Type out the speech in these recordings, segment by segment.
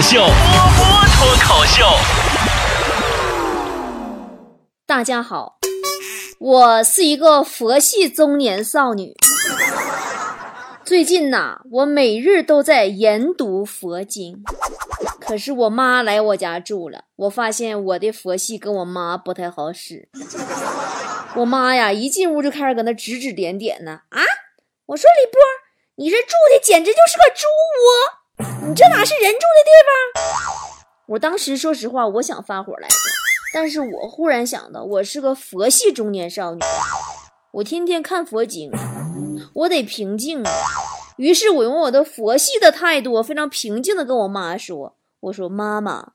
秀，波波脱口秀。大家好，我是一个佛系中年少女。最近呐，我每日都在研读佛经。可是我妈来我家住了，我发现我的佛系跟我妈不太好使。我妈呀，一进屋就开始搁那指指点点呢。啊，我说李波，你这住的简直就是个猪窝，你这哪是人住的地方？我当时说实话，我想发火来着，但是我忽然想到，我是个佛系中年少女，我天天看佛经，我得平静。于是我用我的佛系的态度，非常平静的跟我妈说。我说：“妈妈，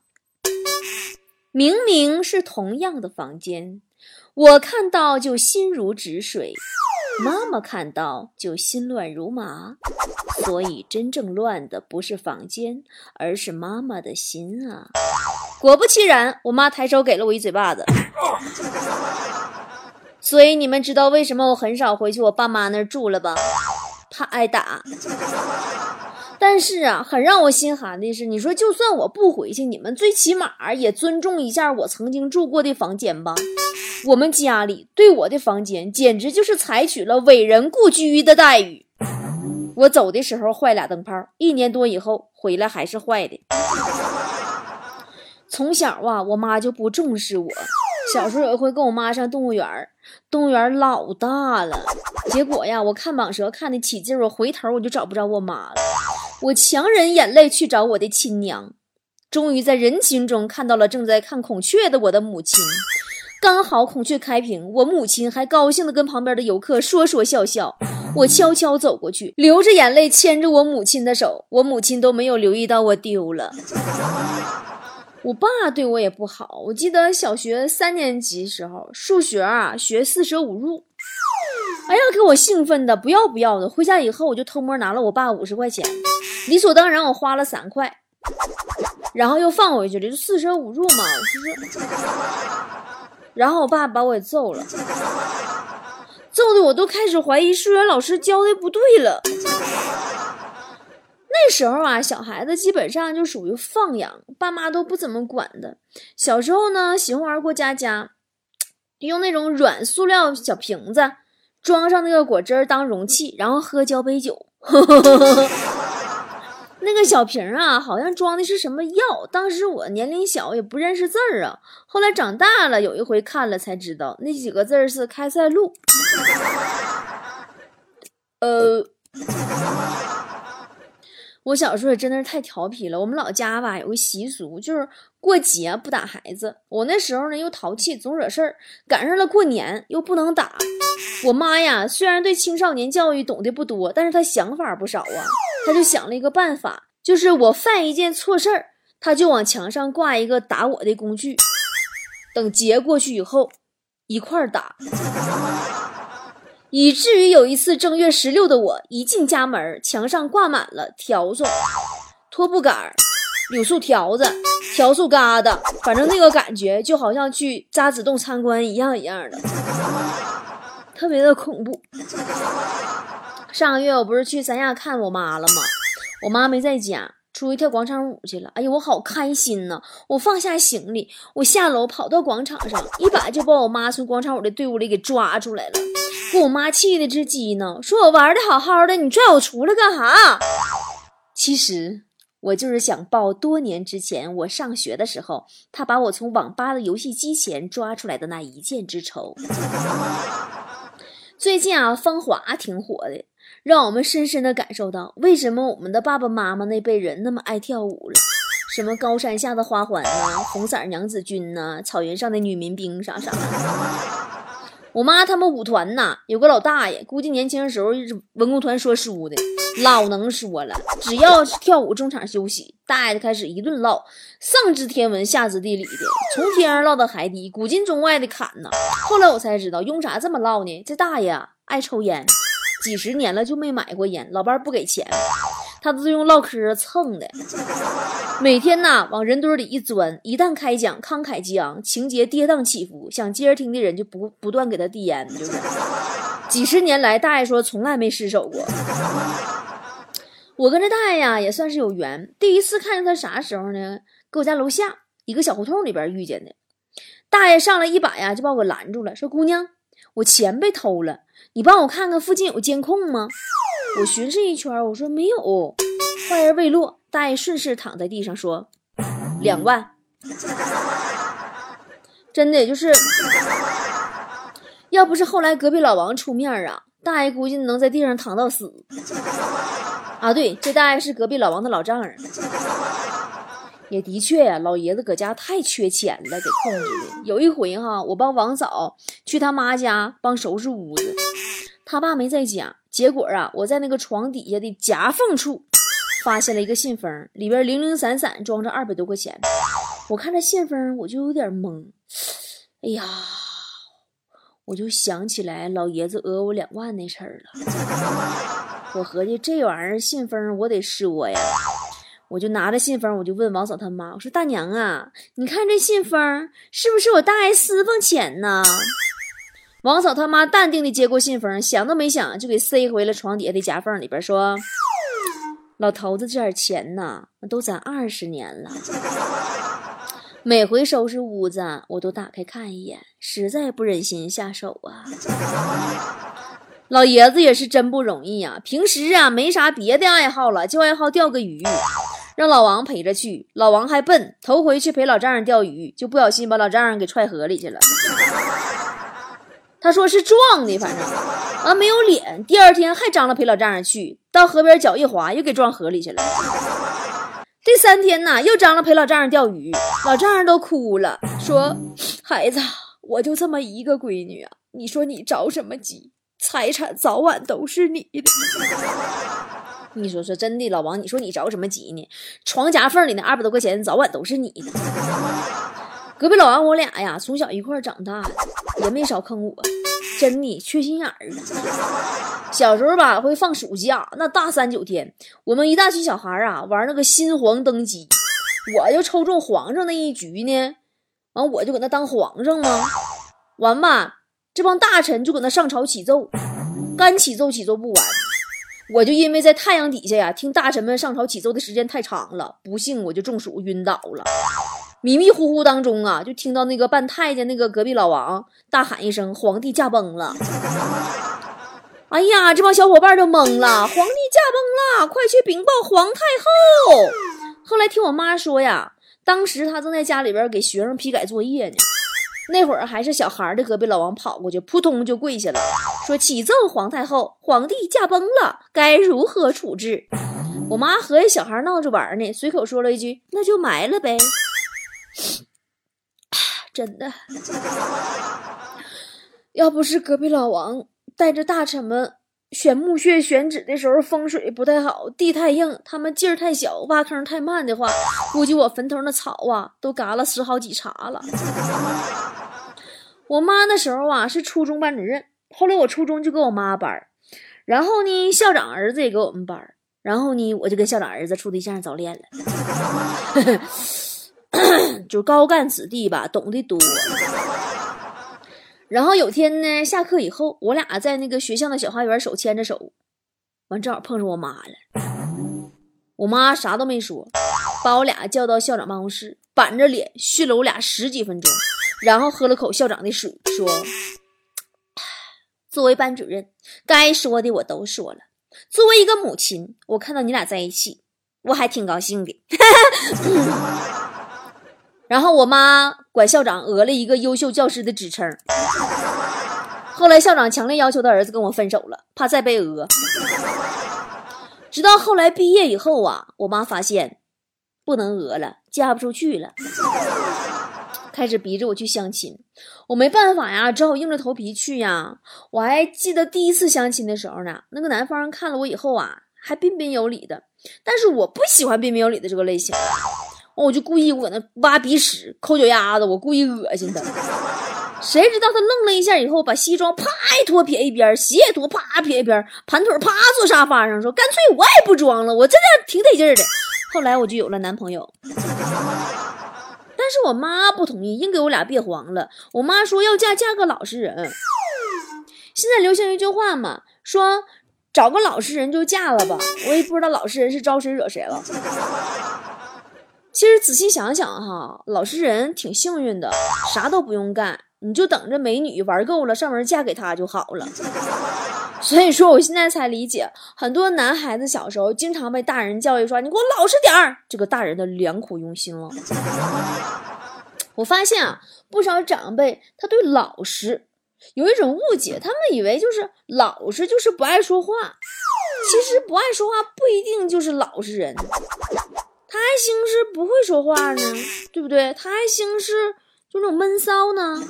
明明是同样的房间，我看到就心如止水，妈妈看到就心乱如麻。所以真正乱的不是房间，而是妈妈的心啊！”果不其然，我妈抬手给了我一嘴巴子。所以你们知道为什么我很少回去我爸妈那儿住了吧？怕挨打。但是啊，很让我心寒的是，你说就算我不回去，你们最起码也尊重一下我曾经住过的房间吧。我们家里对我的房间简直就是采取了伟人故居的待遇。我走的时候坏俩灯泡，一年多以后回来还是坏的。从小啊，我妈就不重视我。小时候有一回跟我妈上动物园动物园老大了，结果呀，我看蟒蛇看得起劲，我回头我就找不着我妈了。我强忍眼泪去找我的亲娘，终于在人群中看到了正在看孔雀的我的母亲。刚好孔雀开屏，我母亲还高兴地跟旁边的游客说说笑笑。我悄悄走过去，流着眼泪牵着我母亲的手，我母亲都没有留意到我丢了。我爸对我也不好，我记得小学三年级时候，数学啊学四舍五入。哎呀，给我兴奋的不要不要的！回家以后，我就偷摸拿了我爸五十块钱，理所当然我花了三块，然后又放回去了，就四舍五入嘛。就是，然后我爸把我给揍了，揍的我都开始怀疑数学老师教的不对了。那时候啊，小孩子基本上就属于放养，爸妈都不怎么管的。小时候呢，喜欢玩过家家，用那种软塑料小瓶子。装上那个果汁当容器，然后喝交杯酒。那个小瓶啊，好像装的是什么药。当时我年龄小，也不认识字儿啊。后来长大了，有一回看了才知道，那几个字是开塞露。呃。我小时候也真的是太调皮了。我们老家吧有个习俗，就是过节不打孩子。我那时候呢又淘气，总惹事儿，赶上了过年又不能打。我妈呀，虽然对青少年教育懂得不多，但是她想法不少啊。她就想了一个办法，就是我犯一件错事儿，她就往墙上挂一个打我的工具，等节过去以后一块儿打。以至于有一次正月十六的我一进家门，墙上挂满了笤帚、拖布杆、柳树条子、笤帚疙瘩，反正那个感觉就好像去渣滓洞参观一样一样的，特别的恐怖。上个月我不是去三亚看我妈了吗？我妈没在家。出去跳广场舞去了，哎呀，我好开心呐！我放下行李，我下楼跑到广场上，一把就把我妈从广场舞的队伍里给抓出来了。给我妈气的直激呢，说我玩的好好的，你拽我出来干哈？其实我就是想报多年之前我上学的时候，他把我从网吧的游戏机前抓出来的那一箭之仇。最近啊，芳华挺火的。让我们深深的感受到，为什么我们的爸爸妈妈那辈人那么爱跳舞了？什么高山下的花环呐，红色娘子军呐，草原上的女民兵啥啥的。我妈他们舞团呐，有个老大爷，估计年轻的时候文工团说书的，老能说了。只要是跳舞中场休息，大爷就开始一顿唠，上知天文下知地理的，从天上唠到海底，古今中外的侃呐。后来我才知道，用啥这么唠呢？这大爷，爱抽烟。几十年了就没买过烟，老伴儿不给钱，他都是用唠嗑蹭的。每天呐往人堆里一钻，一旦开讲慷慨激昂，情节跌宕起伏，想接着听的人就不不断给他递烟，就是。几十年来，大爷说从来没失手过。我跟这大爷呀也算是有缘，第一次看见他啥时候呢？搁我家楼下一个小胡同里边遇见的。大爷上来一把呀就把我拦住了，说：“姑娘，我钱被偷了，你帮我看看附近有监控吗？”我巡视一圈，我说没有。话音未落，大爷顺势躺在地上说：“两万。”真的就是，要不是后来隔壁老王出面啊，大爷估计能在地上躺到死。啊，对，这大爷是隔壁老王的老丈人。也的确呀，老爷子搁家太缺钱了，给控制的。有一回哈，我帮王嫂去他妈家帮收拾屋子，他爸没在家，结果啊，我在那个床底下的夹缝处发现了一个信封，里边零零散散装着二百多块钱。我看这信封，我就有点懵。哎呀，我就想起来老爷子讹我两万那事儿了。我合计这玩意儿信封我得说呀。我就拿着信封，我就问王嫂他妈：“我说大娘啊，你看这信封是不是我大爷私房钱呢？” 王嫂他妈淡定的接过信封，想都没想就给塞回了床底下的夹缝里边，说：“老头子这点钱呐，那都攒二十年了。每回收拾屋子，我都打开看一眼，实在不忍心下手啊。老爷子也是真不容易呀，平时啊没啥别的爱好了，就爱好钓个鱼。”让老王陪着去，老王还笨，头回去陪老丈人钓鱼，就不小心把老丈人给踹河里去了。他说是撞的，反正啊没有脸。第二天还张罗陪老丈人去，到河边脚一滑，又给撞河里去了。第三天呢，又张罗陪老丈人钓鱼，老丈人都哭了，说：“孩子，我就这么一个闺女啊，你说你着什么急？财产早晚都是你的。”你说说真的，老王，你说你着什么急呢？床夹缝里那二百多块钱，早晚都是你的。隔壁老王，我俩呀，从小一块长大的，也没少坑我，真的缺心眼儿啊。小时候吧，会放暑假，那大三九天，我们一大群小孩啊，玩那个新皇登基，我就抽中皇上那一局呢，完我就搁那当皇上吗？完吧，这帮大臣就搁那上朝起奏，干起奏起奏不完。我就因为在太阳底下呀，听大臣们上朝起奏的时间太长了，不幸我就中暑晕倒了。迷迷糊糊当中啊，就听到那个扮太监那个隔壁老王大喊一声：“皇帝驾崩了！”哎呀，这帮小伙伴就懵了，皇帝驾崩了，快去禀报皇太后。后来听我妈说呀，当时她正在家里边给学生批改作业呢。那会儿还是小孩的隔壁老王跑过去，扑通就跪下了，说：“启奏皇太后，皇帝驾崩了，该如何处置？”我妈合计小孩闹着玩呢，随口说了一句：“那就埋了呗。”真的，要不是隔壁老王带着大臣们选墓穴、选址的时候风水不太好，地太硬，他们劲儿太小，挖坑太慢的话，估计我坟头那草啊都嘎了十好几茬了。我妈那时候啊是初中班主任，后来我初中就搁我妈班儿然后呢校长儿子也搁我们班儿然后呢我就跟校长儿子处对象早恋了，就高干子弟吧，懂得多。然后有天呢下课以后，我俩在那个学校的小花园手牵着手，完正好碰上我妈了。我妈啥都没说，把我俩叫到校长办公室，板着脸训了我俩十几分钟。然后喝了口校长的水，说：“作为班主任，该说的我都说了。作为一个母亲，我看到你俩在一起，我还挺高兴的。”然后我妈管校长讹了一个优秀教师的职称。后来校长强烈要求他儿子跟我分手了，怕再被讹。直到后来毕业以后啊，我妈发现不能讹了，嫁不出去了。开始逼着我去相亲，我没办法呀，只好硬着头皮去呀。我还记得第一次相亲的时候呢，那个男方看了我以后啊，还彬彬有礼的。但是我不喜欢彬彬有礼的这个类型，我就故意我搁那挖鼻屎、抠脚丫子，我故意恶心他。谁知道他愣了一下以后，把西装啪一脱撇一边，鞋也脱啪撇一边，盘腿啪坐沙发上说：“干脆我也不装了，我真的挺得劲的。”后来我就有了男朋友。但是我妈不同意，硬给我俩别黄了。我妈说要嫁嫁个老实人。现在流行一句话嘛，说找个老实人就嫁了吧。我也不知道老实人是招谁惹谁了。其实仔细想想哈，老实人挺幸运的，啥都不用干，你就等着美女玩够了上门嫁给他就好了。所以说，我现在才理解，很多男孩子小时候经常被大人教育说：“你给我老实点儿。”这个大人的良苦用心了。我发现啊，不少长辈他对老实有一种误解，他们以为就是老实就是不爱说话。其实不爱说话不一定就是老实人，他还兴是不会说话呢，对不对？他还兴是就那种闷骚呢。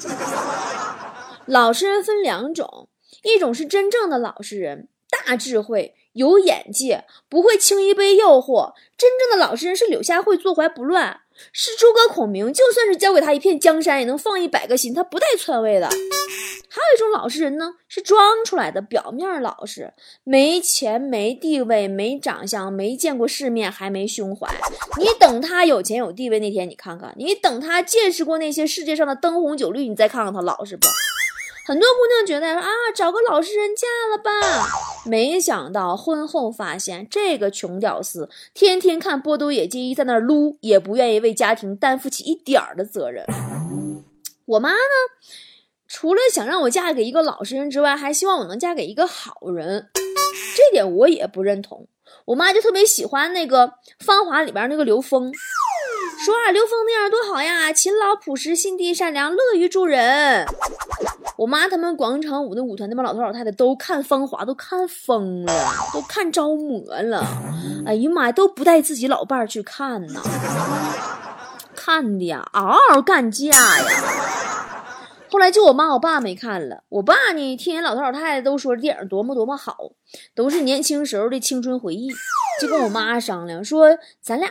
老实人分两种。一种是真正的老实人，大智慧，有眼界，不会轻易被诱惑。真正的老实人是柳下惠，坐怀不乱；是诸葛孔明，就算是交给他一片江山，也能放一百个心，他不带篡位的。还有一种老实人呢，是装出来的，表面老实，没钱、没地位、没长相、没见过世面，还没胸怀。你等他有钱有地位那天，你看看；你等他见识过那些世界上的灯红酒绿，你再看看他老实不？很多姑娘觉得啊，找个老实人嫁了吧，没想到婚后发现这个穷屌丝天天看波多野结衣在那撸，也不愿意为家庭担负起一点儿的责任。我妈呢，除了想让我嫁给一个老实人之外，还希望我能嫁给一个好人，这点我也不认同。我妈就特别喜欢那个《芳华》里边那个刘峰，说啊，刘峰那样多好呀，勤劳朴实，心地善良，乐于助人。我妈他们广场舞的舞团那帮老头老太太都看《芳华》，都看疯了，都看着魔了。哎呀妈呀，都不带自己老伴去看呢，看的呀，嗷嗷干架呀。后来就我妈我爸没看了，我爸呢听人老头老太太都说电影多么多么好，都是年轻时候的青春回忆，就跟我妈商量说，咱俩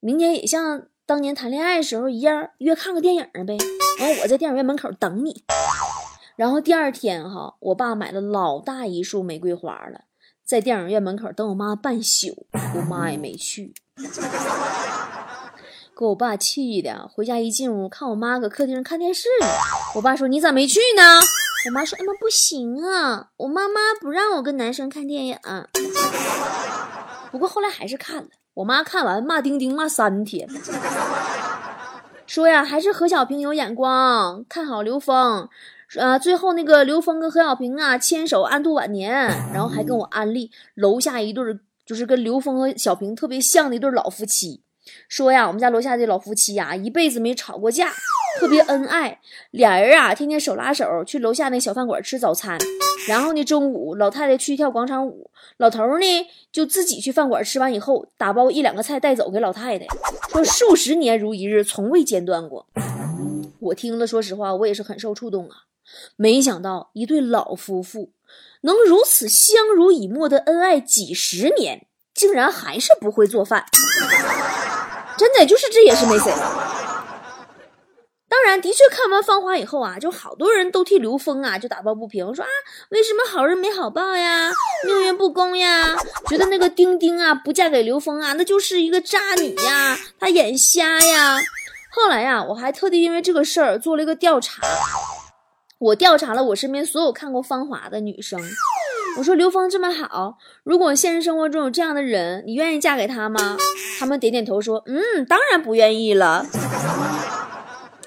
明年也像当年谈恋爱时候一样约看个电影呗。完我在电影院门口等你。然后第二天哈，我爸买了老大一束玫瑰花了，在电影院门口等我妈半宿，我妈也没去，给我爸气的。回家一进屋，看我妈搁客厅上看电视呢。我爸说：“你咋没去呢？”我妈说：“哎妈，不行啊，我妈妈不让我跟男生看电影。”不过后来还是看了。我妈看完骂丁丁骂三天，说呀，还是何小平有眼光，看好刘峰。啊，最后那个刘峰跟何小平啊牵手安度晚年，然后还跟我安利楼下一对儿，就是跟刘峰和小平特别像的一对老夫妻，说呀，我们家楼下这老夫妻呀一辈子没吵过架，特别恩爱，俩人啊天天手拉手去楼下那小饭馆吃早餐，然后呢中午老太太去跳广场舞，老头呢就自己去饭馆吃完以后打包一两个菜带走给老太太，说数十年如一日，从未间断过。我听了，说实话，我也是很受触动啊。没想到一对老夫妇能如此相濡以沫的恩爱几十年，竟然还是不会做饭。真的，就是这也是没谁。当然，的确看完《芳华》以后啊，就好多人都替刘峰啊就打抱不平，说啊，为什么好人没好报呀，命运不公呀？觉得那个丁丁啊不嫁给刘峰啊，那就是一个渣女呀，她眼瞎呀。后来呀，我还特地因为这个事儿做了一个调查。我调查了我身边所有看过《芳华》的女生，我说刘峰这么好，如果现实生活中有这样的人，你愿意嫁给他吗？他们点点头说，嗯，当然不愿意了，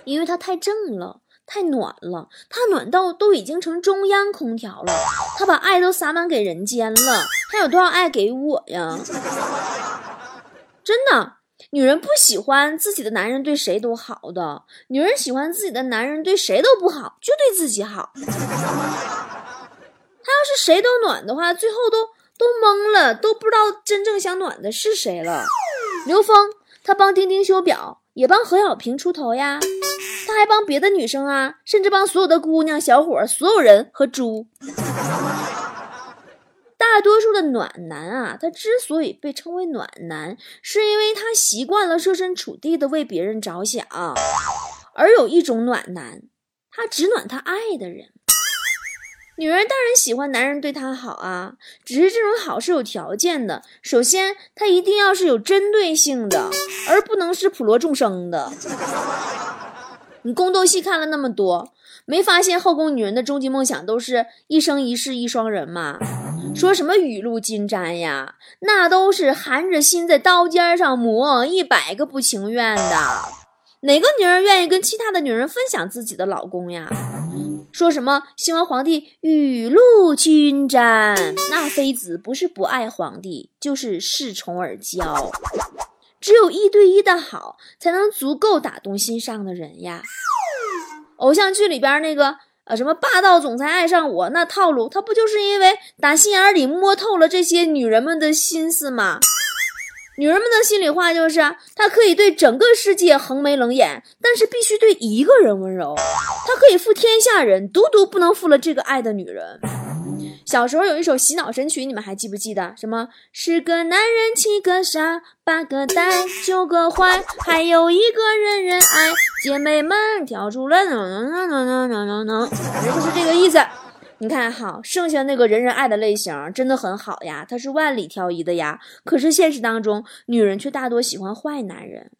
因为他太正了，太暖了，他暖到都已经成中央空调了，他把爱都洒满给人间了，他有多少爱给我呀？真的。女人不喜欢自己的男人对谁都好的，女人喜欢自己的男人对谁都不好，就对自己好。他要是谁都暖的话，最后都都懵了，都不知道真正想暖的是谁了。刘峰他帮丁丁修表，也帮何小平出头呀，他还帮别的女生啊，甚至帮所有的姑娘、小伙、所有人和猪。大多数的暖男啊，他之所以被称为暖男，是因为他习惯了设身处地的为别人着想；而有一种暖男，他只暖他爱的人。女人当然喜欢男人对她好啊，只是这种好是有条件的。首先，他一定要是有针对性的，而不能是普罗众生的。你宫斗戏看了那么多，没发现后宫女人的终极梦想都是一生一世一双人吗？说什么雨露均沾呀？那都是含着心在刀尖上磨，一百个不情愿的。哪个女人愿意跟其他的女人分享自己的老公呀？说什么希望皇帝雨露均沾？那妃子不是不爱皇帝，就是恃宠而骄。只有一对一的好，才能足够打动心上的人呀。偶像剧里边那个。呃，什么霸道总裁爱上我那套路，他不就是因为打心眼里摸透了这些女人们的心思吗？女人们的心里话就是，他可以对整个世界横眉冷眼，但是必须对一个人温柔。他可以负天下人，独独不能负了这个爱的女人。小时候有一首洗脑神曲，你们还记不记得？什么十个男人七个傻，八个呆，九个坏，还有一个人人爱。姐妹们跳出来，能能能能能能能，反正就是这个意思。你看好，剩下那个人人爱的类型真的很好呀，它是万里挑一的呀。可是现实当中，女人却大多喜欢坏男人。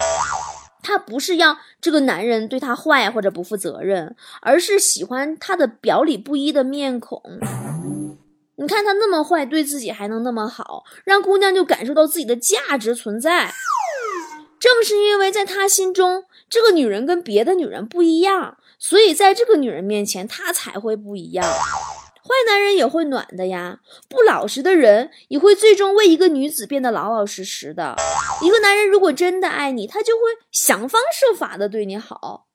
她不是要这个男人对她坏或者不负责任，而是喜欢他的表里不一的面孔。你看他那么坏，对自己还能那么好，让姑娘就感受到自己的价值存在。正是因为在他心中，这个女人跟别的女人不一样，所以在这个女人面前，他才会不一样。坏男人也会暖的呀，不老实的人也会最终为一个女子变得老老实实的。一个男人如果真的爱你，他就会想方设法的对你好。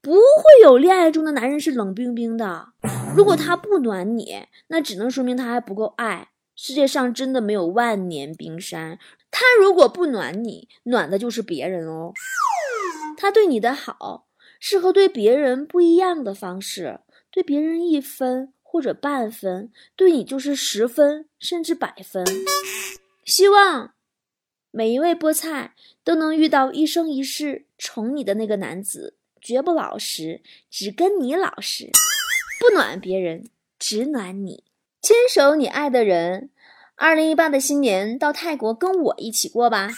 不会有恋爱中的男人是冷冰冰的。如果他不暖你，那只能说明他还不够爱。世界上真的没有万年冰山。他如果不暖你，暖的就是别人哦。他对你的好是和对别人不一样的方式，对别人一分或者半分，对你就是十分甚至百分。希望每一位菠菜都能遇到一生一世宠你的那个男子。绝不老实，只跟你老实，不暖别人，只暖你。牵手你爱的人，二零一八的新年到泰国跟我一起过吧。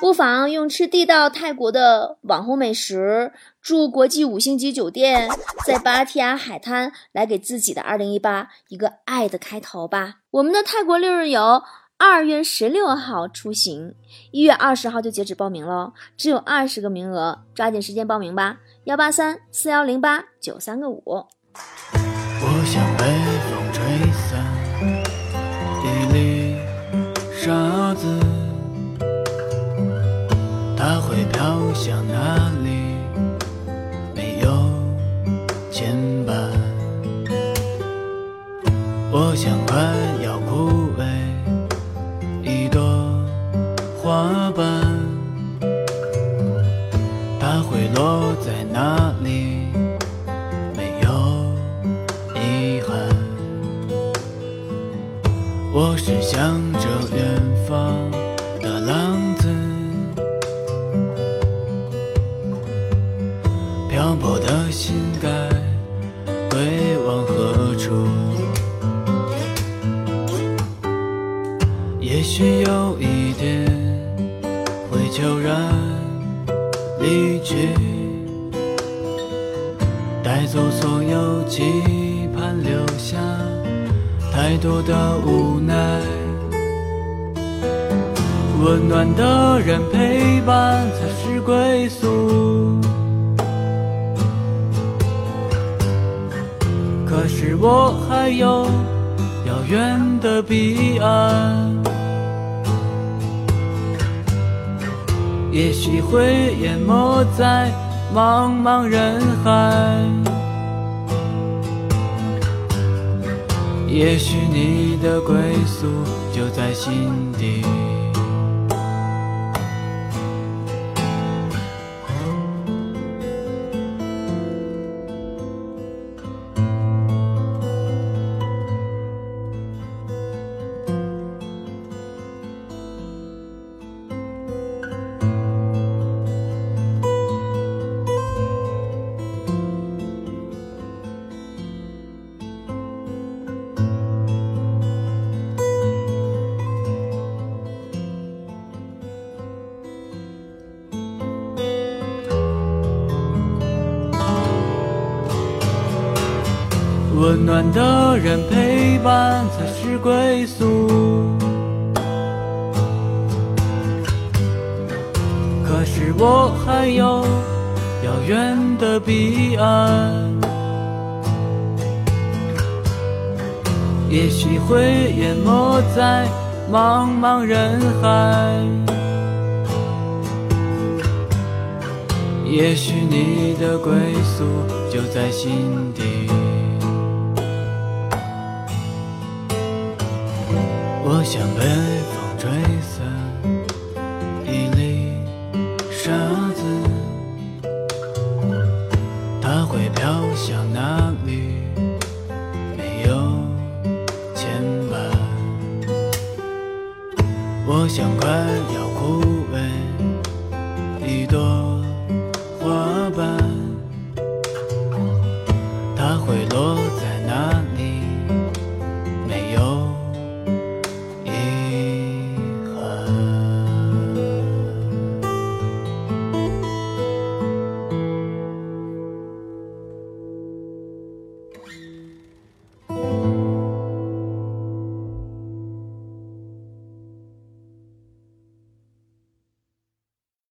不妨用吃地道泰国的网红美食，住国际五星级酒店，在芭提雅海滩来给自己的二零一八一个爱的开头吧。我们的泰国六日游。二月十六号出行，一月二十号就截止报名喽，只有二十个名额，抓紧时间报名吧！幺八三四幺零八九三个五。我想被风吹散一粒沙子，它会飘向哪里？没有牵绊。我想快要有期盼，留下太多的无奈。温暖的人陪伴才是归宿。可是我还有遥远的彼岸。也许会淹没在茫茫人海，也许你的归宿就在心底。温暖的人陪伴才是归宿。可是我还有遥远的彼岸，也许会淹没在茫茫人海。也许你的归宿就在心底。像被风吹散一粒沙子，它会飘向哪里？没有牵绊。我想快要枯萎一朵。